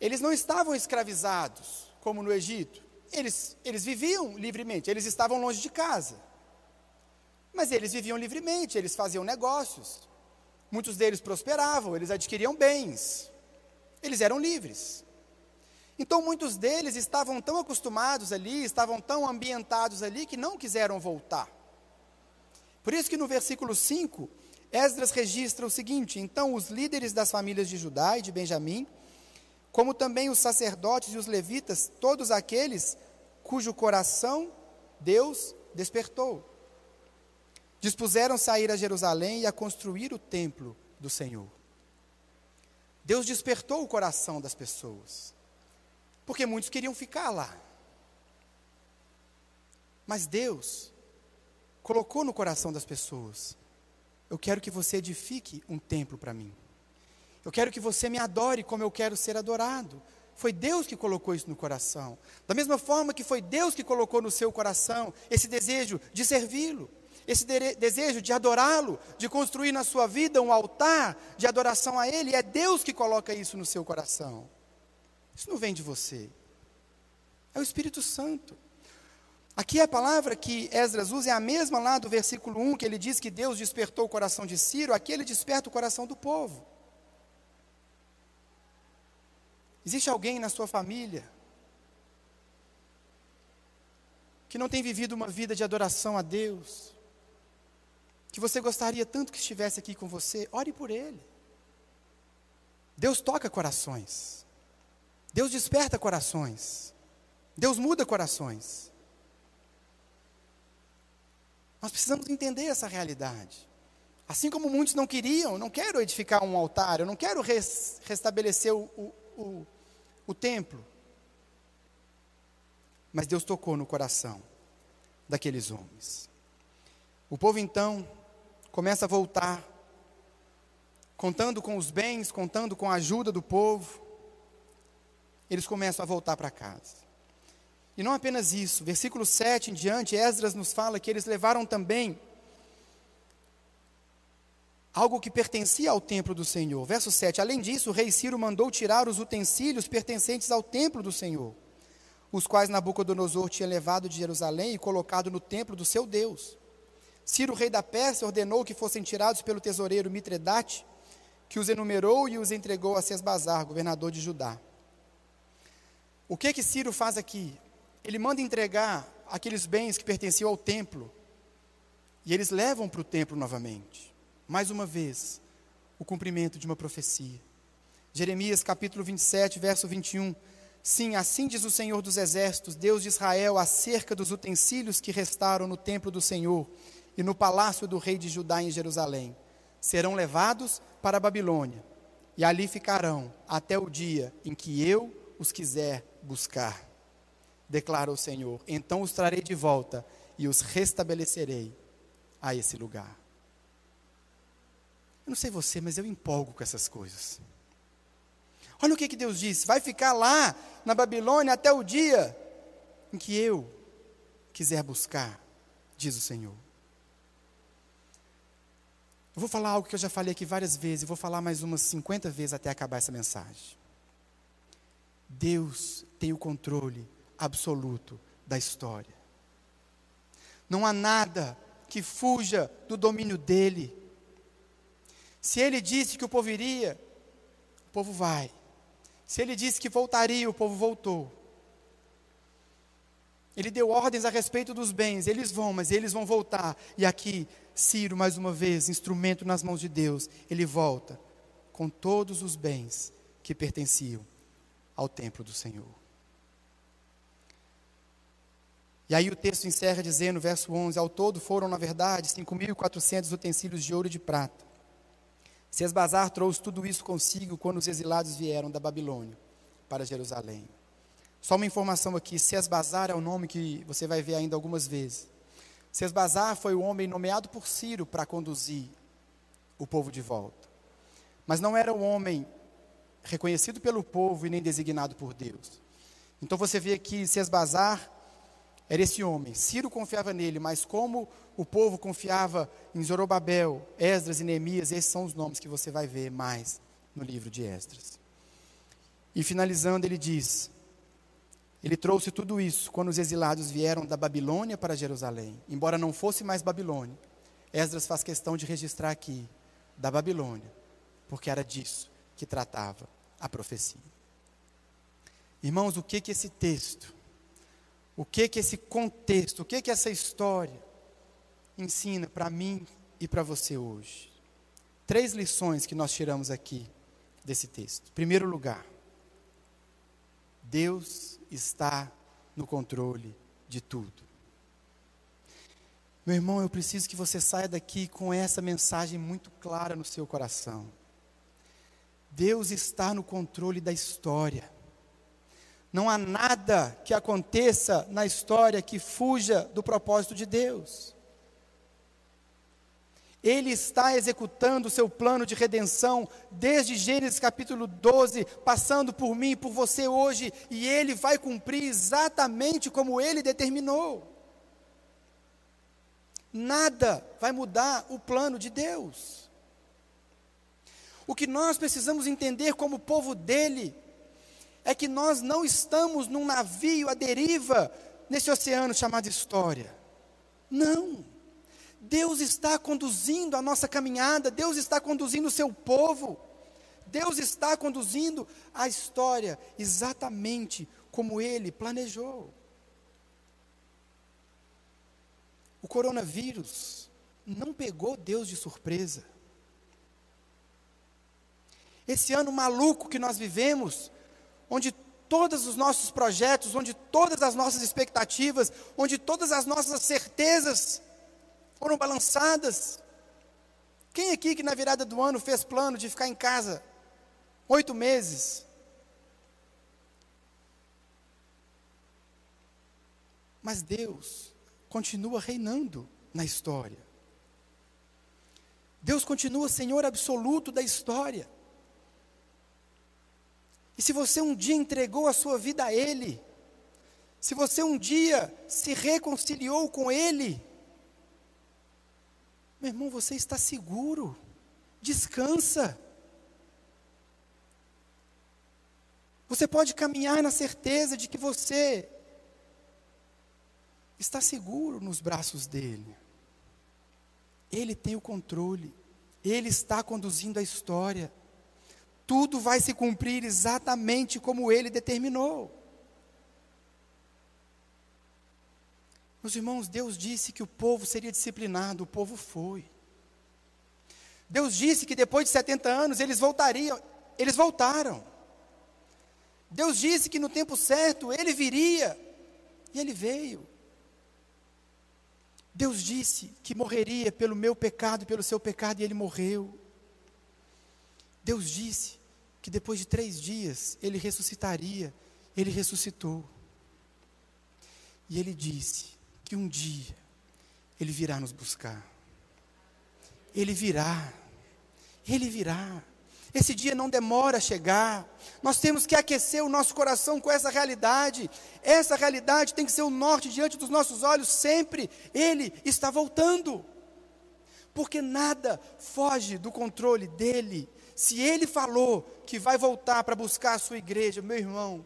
S1: Eles não estavam escravizados, como no Egito. Eles, eles viviam livremente, eles estavam longe de casa. Mas eles viviam livremente, eles faziam negócios. Muitos deles prosperavam, eles adquiriam bens. Eles eram livres. Então muitos deles estavam tão acostumados ali, estavam tão ambientados ali, que não quiseram voltar. Por isso que no versículo 5, Esdras registra o seguinte: Então os líderes das famílias de Judá e de Benjamim, como também os sacerdotes e os levitas, todos aqueles cujo coração Deus despertou, dispuseram-se a ir a Jerusalém e a construir o templo do Senhor. Deus despertou o coração das pessoas, porque muitos queriam ficar lá. Mas Deus colocou no coração das pessoas: eu quero que você edifique um templo para mim. Eu quero que você me adore como eu quero ser adorado. Foi Deus que colocou isso no coração. Da mesma forma que foi Deus que colocou no seu coração esse desejo de servi-lo, esse de desejo de adorá-lo, de construir na sua vida um altar de adoração a Ele. É Deus que coloca isso no seu coração. Isso não vem de você. É o Espírito Santo. Aqui a palavra que Esdras usa é a mesma lá do versículo 1, que ele diz que Deus despertou o coração de Ciro, aqui ele desperta o coração do povo. Existe alguém na sua família que não tem vivido uma vida de adoração a Deus, que você gostaria tanto que estivesse aqui com você, ore por ele. Deus toca corações, Deus desperta corações, Deus muda corações. Nós precisamos entender essa realidade. Assim como muitos não queriam, não quero edificar um altar, eu não quero res, restabelecer o, o, o, o templo. Mas Deus tocou no coração daqueles homens. O povo então começa a voltar, contando com os bens, contando com a ajuda do povo, eles começam a voltar para casa. E não apenas isso, versículo 7 em diante, Esdras nos fala que eles levaram também algo que pertencia ao templo do Senhor. Verso 7: Além disso, o rei Ciro mandou tirar os utensílios pertencentes ao templo do Senhor, os quais Nabucodonosor tinha levado de Jerusalém e colocado no templo do seu Deus. Ciro, rei da Pérsia, ordenou que fossem tirados pelo tesoureiro Mitredate, que os enumerou e os entregou a Sesbazar, governador de Judá. O que que Ciro faz aqui? Ele manda entregar aqueles bens que pertenciam ao templo. E eles levam para o templo novamente. Mais uma vez, o cumprimento de uma profecia. Jeremias capítulo 27, verso 21. Sim, assim diz o Senhor dos Exércitos, Deus de Israel, acerca dos utensílios que restaram no templo do Senhor e no palácio do rei de Judá em Jerusalém. Serão levados para a Babilônia e ali ficarão até o dia em que eu os quiser buscar declara o Senhor. Então os trarei de volta e os restabelecerei a esse lugar. Eu não sei você, mas eu empolgo com essas coisas. Olha o que, que Deus disse: vai ficar lá na Babilônia até o dia em que eu quiser buscar, diz o Senhor. Eu vou falar algo que eu já falei aqui várias vezes, e vou falar mais umas 50 vezes até acabar essa mensagem. Deus tem o controle absoluto da história. Não há nada que fuja do domínio dele. Se ele disse que o povo iria, o povo vai. Se ele disse que voltaria, o povo voltou. Ele deu ordens a respeito dos bens, eles vão, mas eles vão voltar. E aqui, Ciro, mais uma vez, instrumento nas mãos de Deus, ele volta com todos os bens que pertenciam ao templo do Senhor. E aí o texto encerra dizendo, verso 11: Ao todo foram, na verdade, 5.400 utensílios de ouro e de prata. Sesbazar trouxe tudo isso consigo quando os exilados vieram da Babilônia para Jerusalém. Só uma informação aqui: Sesbazar é o nome que você vai ver ainda algumas vezes. Sesbazar foi o homem nomeado por Ciro para conduzir o povo de volta. Mas não era o homem reconhecido pelo povo e nem designado por Deus. Então você vê aqui Sesbazar era esse homem. Ciro confiava nele, mas como o povo confiava em Zorobabel, Esdras e Neemias, esses são os nomes que você vai ver mais no livro de Esdras. E finalizando, ele diz: Ele trouxe tudo isso quando os exilados vieram da Babilônia para Jerusalém, embora não fosse mais Babilônia. Esdras faz questão de registrar aqui, da Babilônia, porque era disso que tratava a profecia. Irmãos, o que que esse texto, o que que esse contexto, o que que essa história ensina para mim e para você hoje? Três lições que nós tiramos aqui desse texto. Primeiro lugar, Deus está no controle de tudo. Meu irmão, eu preciso que você saia daqui com essa mensagem muito clara no seu coração. Deus está no controle da história. Não há nada que aconteça na história que fuja do propósito de Deus. Ele está executando o seu plano de redenção desde Gênesis capítulo 12, passando por mim e por você hoje, e ele vai cumprir exatamente como ele determinou. Nada vai mudar o plano de Deus. O que nós precisamos entender como povo dele é que nós não estamos num navio à deriva nesse oceano chamado história. Não. Deus está conduzindo a nossa caminhada, Deus está conduzindo o seu povo, Deus está conduzindo a história exatamente como Ele planejou. O coronavírus não pegou Deus de surpresa. Esse ano maluco que nós vivemos, onde todos os nossos projetos, onde todas as nossas expectativas, onde todas as nossas certezas foram balançadas. Quem aqui que na virada do ano fez plano de ficar em casa oito meses? Mas Deus continua reinando na história. Deus continua Senhor absoluto da história. E se você um dia entregou a sua vida a Ele, se você um dia se reconciliou com Ele, meu irmão, você está seguro. Descansa. Você pode caminhar na certeza de que você está seguro nos braços dele. Ele tem o controle. Ele está conduzindo a história. Tudo vai se cumprir exatamente como ele determinou. Meus irmãos, Deus disse que o povo seria disciplinado, o povo foi. Deus disse que depois de 70 anos eles voltariam, eles voltaram. Deus disse que no tempo certo ele viria, e ele veio. Deus disse que morreria pelo meu pecado e pelo seu pecado, e ele morreu. Deus disse que depois de três dias ele ressuscitaria, ele ressuscitou. E ele disse que um dia Ele virá nos buscar. Ele virá. Ele virá. Esse dia não demora a chegar. Nós temos que aquecer o nosso coração com essa realidade. Essa realidade tem que ser o norte diante dos nossos olhos sempre. Ele está voltando. Porque nada foge do controle dele. Se ele falou que vai voltar para buscar a sua igreja, meu irmão,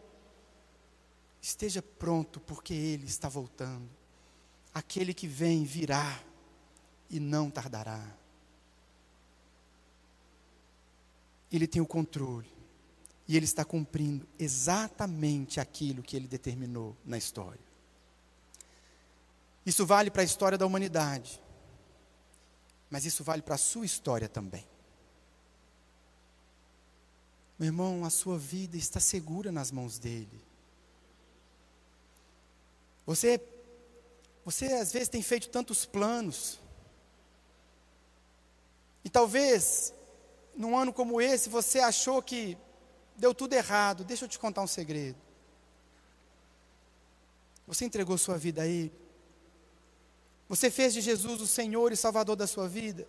S1: esteja pronto, porque ele está voltando. Aquele que vem virá e não tardará. Ele tem o controle e ele está cumprindo exatamente aquilo que ele determinou na história. Isso vale para a história da humanidade, mas isso vale para a sua história também. Meu irmão, a sua vida está segura nas mãos dele. Você você às vezes tem feito tantos planos. E talvez, num ano como esse, você achou que deu tudo errado. Deixa eu te contar um segredo. Você entregou sua vida a Ele. Você fez de Jesus o Senhor e Salvador da sua vida.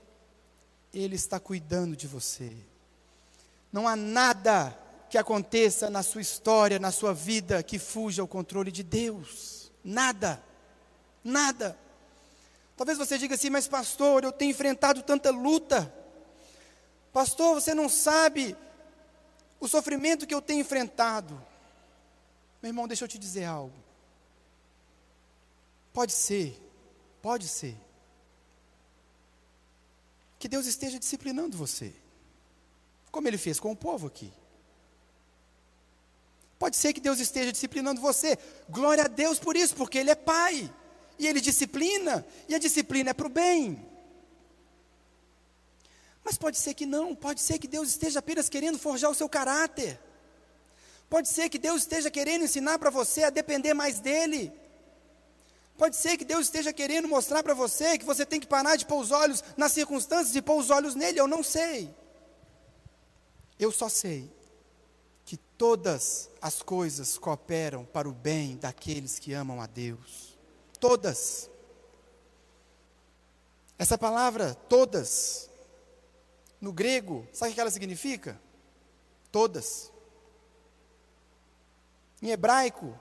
S1: Ele está cuidando de você. Não há nada que aconteça na sua história, na sua vida, que fuja ao controle de Deus. Nada. Nada. Talvez você diga assim, mas pastor, eu tenho enfrentado tanta luta. Pastor, você não sabe o sofrimento que eu tenho enfrentado. Meu irmão, deixa eu te dizer algo. Pode ser, pode ser, que Deus esteja disciplinando você, como Ele fez com o povo aqui. Pode ser que Deus esteja disciplinando você. Glória a Deus por isso, porque Ele é Pai. E Ele disciplina, e a disciplina é para o bem. Mas pode ser que não, pode ser que Deus esteja apenas querendo forjar o seu caráter. Pode ser que Deus esteja querendo ensinar para você a depender mais dEle. Pode ser que Deus esteja querendo mostrar para você que você tem que parar de pôr os olhos nas circunstâncias e pôr os olhos nele. Eu não sei. Eu só sei que todas as coisas cooperam para o bem daqueles que amam a Deus. Todas. Essa palavra, todas, no grego, sabe o que ela significa? Todas. Em hebraico,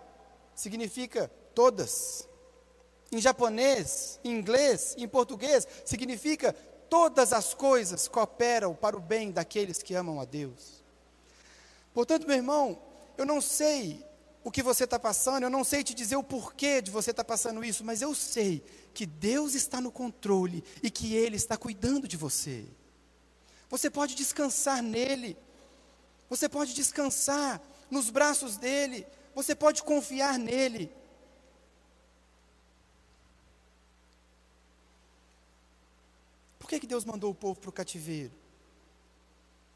S1: significa todas. Em japonês, em inglês, em português, significa todas as coisas cooperam para o bem daqueles que amam a Deus. Portanto, meu irmão, eu não sei o que você está passando, eu não sei te dizer o porquê de você estar tá passando isso, mas eu sei que Deus está no controle e que Ele está cuidando de você. Você pode descansar nele. Você pode descansar nos braços dele. Você pode confiar nele. Que, que Deus mandou o povo para o cativeiro?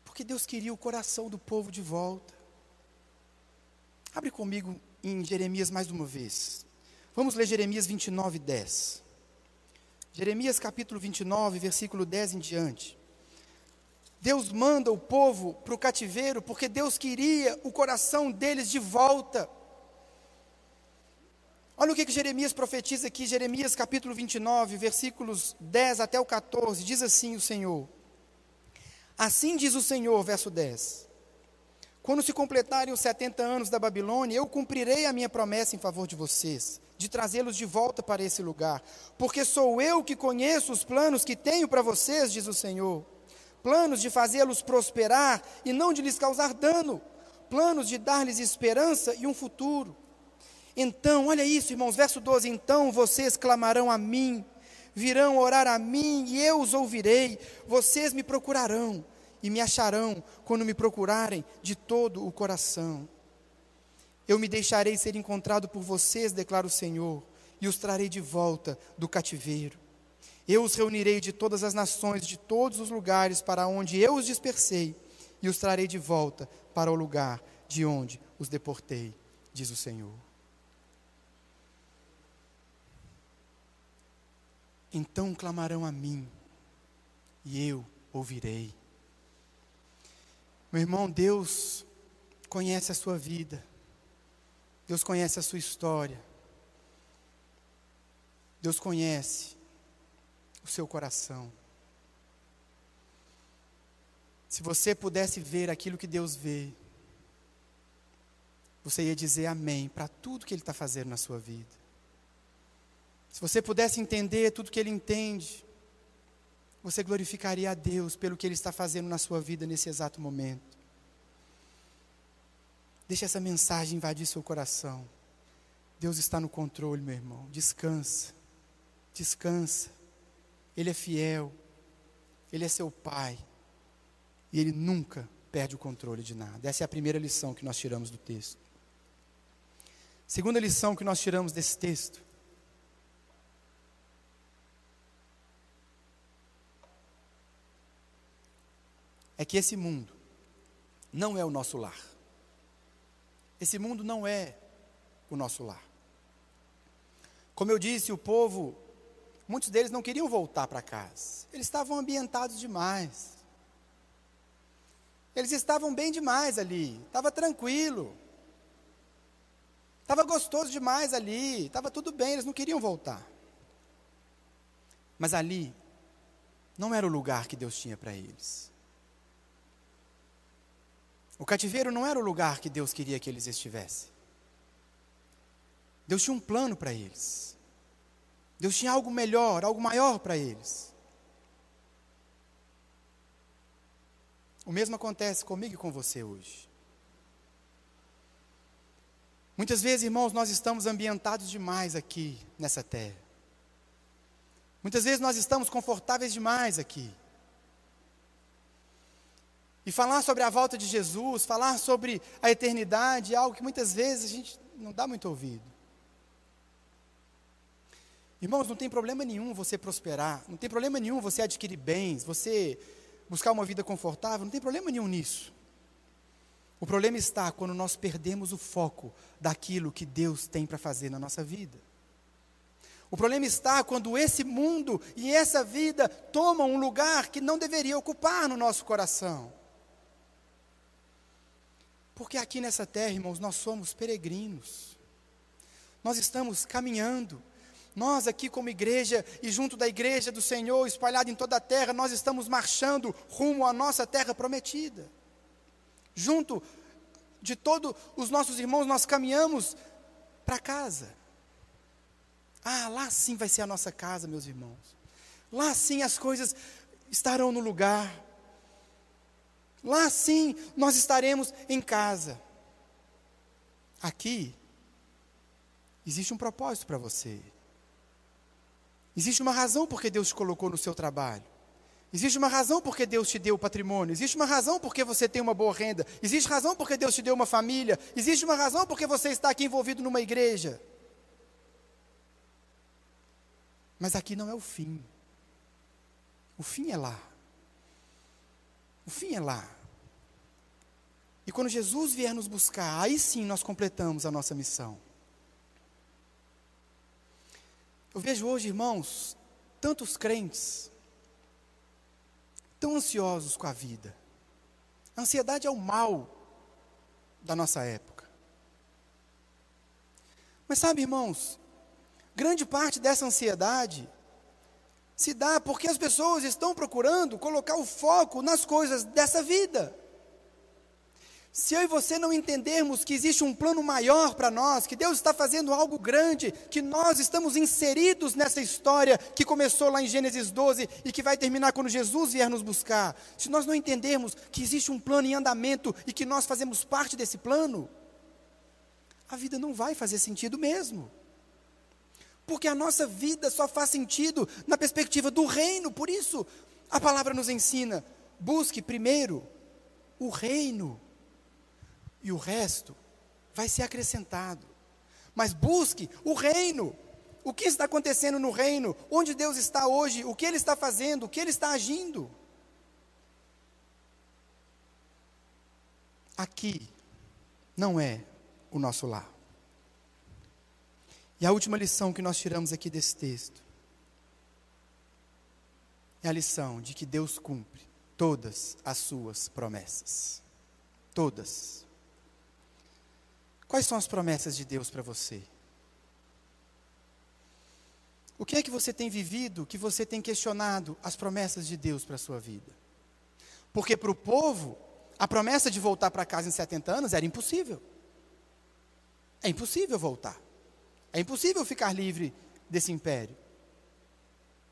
S1: Porque Deus queria o coração do povo de volta. Abre comigo em Jeremias mais uma vez. Vamos ler Jeremias 29, 10. Jeremias capítulo 29, versículo 10 em diante. Deus manda o povo para o cativeiro porque Deus queria o coração deles de volta. Olha o que, que Jeremias profetiza aqui, Jeremias capítulo 29, versículos 10 até o 14, diz assim o Senhor. Assim diz o Senhor, verso 10: Quando se completarem os 70 anos da Babilônia, eu cumprirei a minha promessa em favor de vocês, de trazê-los de volta para esse lugar, porque sou eu que conheço os planos que tenho para vocês, diz o Senhor planos de fazê-los prosperar e não de lhes causar dano, planos de dar-lhes esperança e um futuro. Então, olha isso, irmãos, verso 12: Então vocês clamarão a mim, virão orar a mim e eu os ouvirei, vocês me procurarão e me acharão quando me procurarem de todo o coração. Eu me deixarei ser encontrado por vocês, declara o Senhor, e os trarei de volta do cativeiro. Eu os reunirei de todas as nações, de todos os lugares para onde eu os dispersei, e os trarei de volta para o lugar de onde os deportei, diz o Senhor. Então clamarão a mim, e eu ouvirei. Meu irmão, Deus conhece a sua vida, Deus conhece a sua história, Deus conhece o seu coração. Se você pudesse ver aquilo que Deus vê, você ia dizer amém para tudo que Ele está fazendo na sua vida. Se você pudesse entender tudo que Ele entende, você glorificaria a Deus pelo que Ele está fazendo na sua vida nesse exato momento. Deixe essa mensagem invadir seu coração. Deus está no controle, meu irmão. Descansa. Descansa. Ele é fiel, Ele é seu Pai, e Ele nunca perde o controle de nada. Essa é a primeira lição que nós tiramos do texto. Segunda lição que nós tiramos desse texto. É que esse mundo não é o nosso lar. Esse mundo não é o nosso lar. Como eu disse, o povo Muitos deles não queriam voltar para casa. Eles estavam ambientados demais. Eles estavam bem demais ali. Estava tranquilo. Estava gostoso demais ali. Estava tudo bem. Eles não queriam voltar. Mas ali não era o lugar que Deus tinha para eles. O cativeiro não era o lugar que Deus queria que eles estivessem. Deus tinha um plano para eles. Deus tinha algo melhor, algo maior para eles. O mesmo acontece comigo e com você hoje. Muitas vezes, irmãos, nós estamos ambientados demais aqui nessa terra. Muitas vezes nós estamos confortáveis demais aqui. E falar sobre a volta de Jesus, falar sobre a eternidade, é algo que muitas vezes a gente não dá muito ouvido. Irmãos, não tem problema nenhum você prosperar, não tem problema nenhum você adquirir bens, você buscar uma vida confortável, não tem problema nenhum nisso. O problema está quando nós perdemos o foco daquilo que Deus tem para fazer na nossa vida. O problema está quando esse mundo e essa vida tomam um lugar que não deveria ocupar no nosso coração. Porque aqui nessa terra, irmãos, nós somos peregrinos. Nós estamos caminhando. Nós aqui como igreja e junto da igreja do Senhor, espalhada em toda a terra, nós estamos marchando rumo à nossa terra prometida junto de todos os nossos irmãos, nós caminhamos para casa. Ah, lá sim vai ser a nossa casa, meus irmãos. Lá sim as coisas estarão no lugar. Lá sim nós estaremos em casa. Aqui existe um propósito para você. Existe uma razão porque Deus te colocou no seu trabalho. Existe uma razão porque Deus te deu patrimônio, existe uma razão porque você tem uma boa renda, existe razão porque Deus te deu uma família, existe uma razão porque você está aqui envolvido numa igreja. Mas aqui não é o fim. O fim é lá. O fim é lá. E quando Jesus vier nos buscar, aí sim nós completamos a nossa missão. Eu vejo hoje, irmãos, tantos crentes tão ansiosos com a vida. A ansiedade é o mal da nossa época. Mas sabe, irmãos, grande parte dessa ansiedade se dá porque as pessoas estão procurando colocar o foco nas coisas dessa vida. Se eu e você não entendermos que existe um plano maior para nós, que Deus está fazendo algo grande, que nós estamos inseridos nessa história que começou lá em Gênesis 12 e que vai terminar quando Jesus vier nos buscar, se nós não entendermos que existe um plano em andamento e que nós fazemos parte desse plano, a vida não vai fazer sentido mesmo. Porque a nossa vida só faz sentido na perspectiva do reino, por isso a palavra nos ensina: busque primeiro o reino e o resto vai ser acrescentado. Mas busque o reino. O que está acontecendo no reino? Onde Deus está hoje? O que Ele está fazendo? O que Ele está agindo? Aqui não é o nosso lar. E a última lição que nós tiramos aqui desse texto é a lição de que Deus cumpre todas as suas promessas. Todas. Quais são as promessas de Deus para você? O que é que você tem vivido que você tem questionado as promessas de Deus para a sua vida? Porque para o povo, a promessa de voltar para casa em 70 anos era impossível. É impossível voltar. É impossível ficar livre desse império.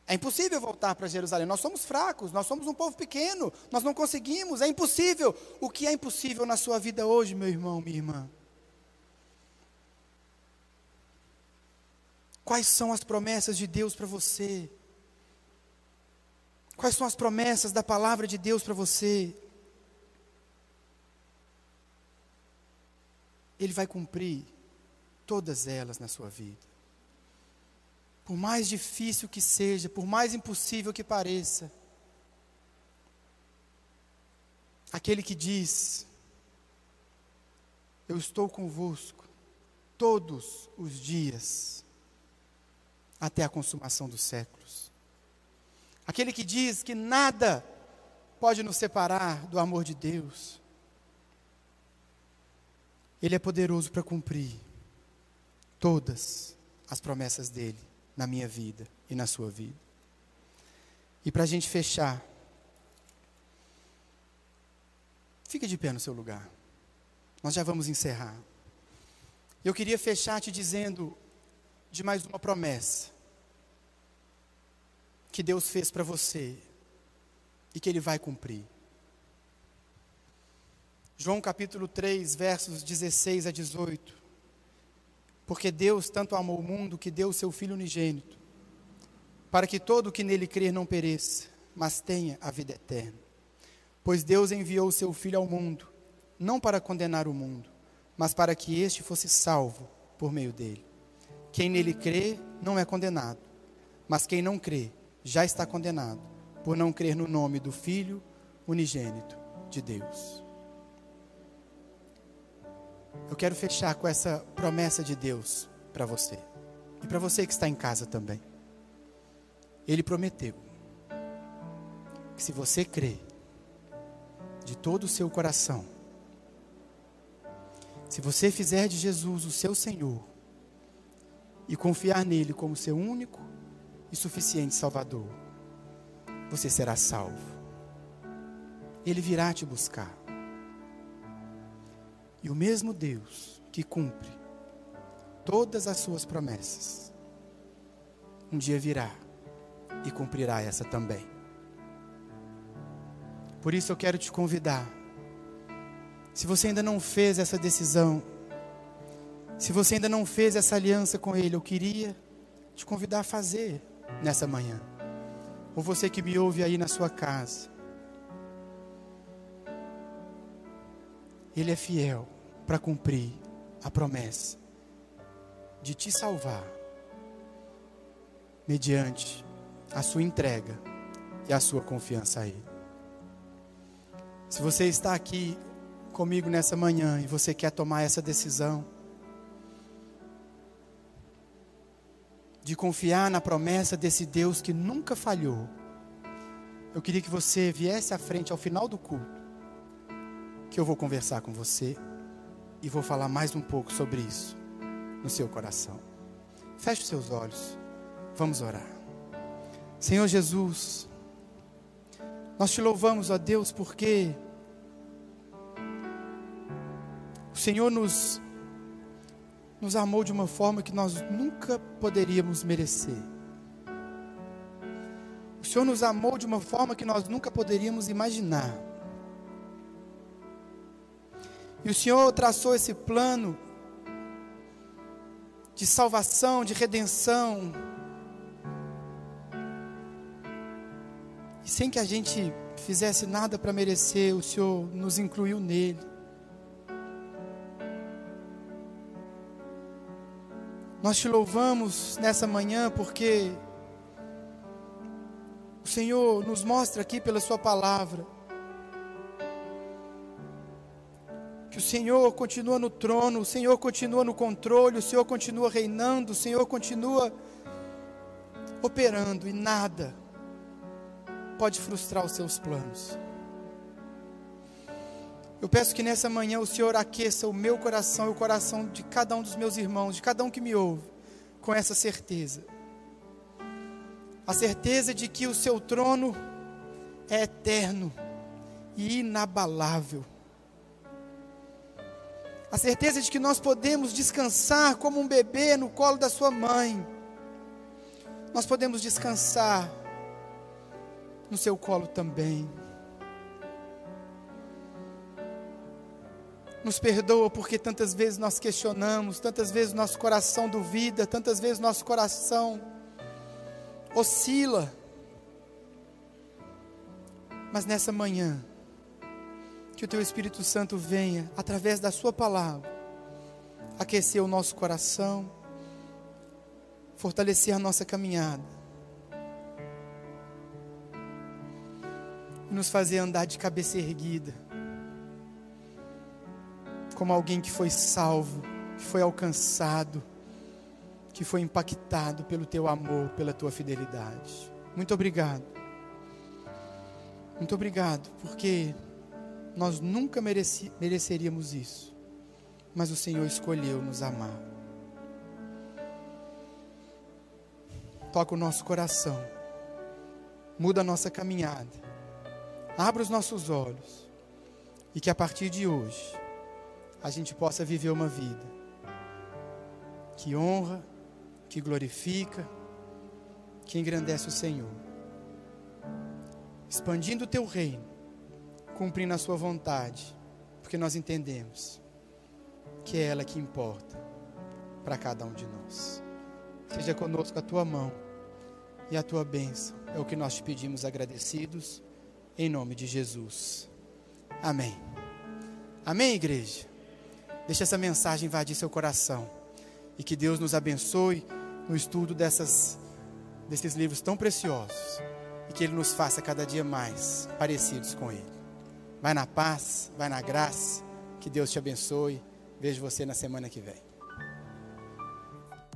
S1: É impossível voltar para Jerusalém. Nós somos fracos, nós somos um povo pequeno, nós não conseguimos, é impossível. O que é impossível na sua vida hoje, meu irmão, minha irmã? Quais são as promessas de Deus para você? Quais são as promessas da palavra de Deus para você? Ele vai cumprir todas elas na sua vida. Por mais difícil que seja, por mais impossível que pareça, aquele que diz: Eu estou convosco todos os dias até a consumação dos séculos. Aquele que diz que nada pode nos separar do amor de Deus. Ele é poderoso para cumprir todas as promessas dele na minha vida e na sua vida. E para a gente fechar, fique de pé no seu lugar. Nós já vamos encerrar. Eu queria fechar te dizendo de mais uma promessa que Deus fez para você e que Ele vai cumprir. João capítulo 3, versos 16 a 18. Porque Deus tanto amou o mundo que deu o seu Filho unigênito, para que todo o que nele crer não pereça, mas tenha a vida eterna. Pois Deus enviou o seu Filho ao mundo, não para condenar o mundo, mas para que este fosse salvo por meio dele. Quem nele crê não é condenado, mas quem não crê já está condenado, por não crer no nome do Filho unigênito de Deus. Eu quero fechar com essa promessa de Deus para você e para você que está em casa também. Ele prometeu que se você crer de todo o seu coração, se você fizer de Jesus o seu Senhor e confiar nele como seu único e suficiente Salvador, você será salvo. Ele virá te buscar. E o mesmo Deus que cumpre todas as suas promessas, um dia virá e cumprirá essa também. Por isso eu quero te convidar. Se você ainda não fez essa decisão, se você ainda não fez essa aliança com Ele, eu queria te convidar a fazer nessa manhã. Ou você que me ouve aí na sua casa. Ele é fiel para cumprir a promessa de te salvar mediante a sua entrega e a sua confiança a Ele. Se você está aqui comigo nessa manhã e você quer tomar essa decisão de confiar na promessa desse Deus que nunca falhou, eu queria que você viesse à frente ao final do culto, que eu vou conversar com você e vou falar mais um pouco sobre isso no seu coração. Feche os seus olhos, vamos orar. Senhor Jesus, nós te louvamos, ó Deus, porque o Senhor nos, nos amou de uma forma que nós nunca poderíamos merecer. O Senhor nos amou de uma forma que nós nunca poderíamos imaginar. E o Senhor traçou esse plano de salvação, de redenção. E sem que a gente fizesse nada para merecer, o Senhor nos incluiu nele. Nós te louvamos nessa manhã porque o Senhor nos mostra aqui pela Sua palavra que o Senhor continua no trono, o Senhor continua no controle, o Senhor continua reinando, o Senhor continua operando e nada pode frustrar os seus planos. Eu peço que nessa manhã o Senhor aqueça o meu coração e o coração de cada um dos meus irmãos, de cada um que me ouve, com essa certeza. A certeza de que o seu trono é eterno e inabalável a certeza de que nós podemos descansar como um bebê no colo da sua mãe. Nós podemos descansar no seu colo também. Nos perdoa porque tantas vezes nós questionamos, tantas vezes nosso coração duvida, tantas vezes nosso coração oscila. Mas nessa manhã, que o Teu Espírito Santo venha, através da Sua palavra, aquecer o nosso coração, fortalecer a nossa caminhada, e nos fazer andar de cabeça erguida, como alguém que foi salvo, que foi alcançado, que foi impactado pelo Teu amor, pela Tua fidelidade. Muito obrigado. Muito obrigado, porque nós nunca mereci, mereceríamos isso, mas o Senhor escolheu nos amar. Toca o nosso coração, muda a nossa caminhada, abra os nossos olhos e que a partir de hoje a gente possa viver uma vida que honra, que glorifica, que engrandece o Senhor, expandindo o teu reino cumprindo a Sua vontade, porque nós entendemos que é ela que importa para cada um de nós. Seja conosco a Tua mão e a Tua bênção, é o que nós te pedimos agradecidos, em nome de Jesus. Amém. Amém, igreja? Deixe essa mensagem invadir seu coração. E que Deus nos abençoe no estudo dessas, desses livros tão preciosos. E que Ele nos faça cada dia mais parecidos com Ele. Vai na paz, vai na graça. Que Deus te abençoe. Vejo você na semana que vem.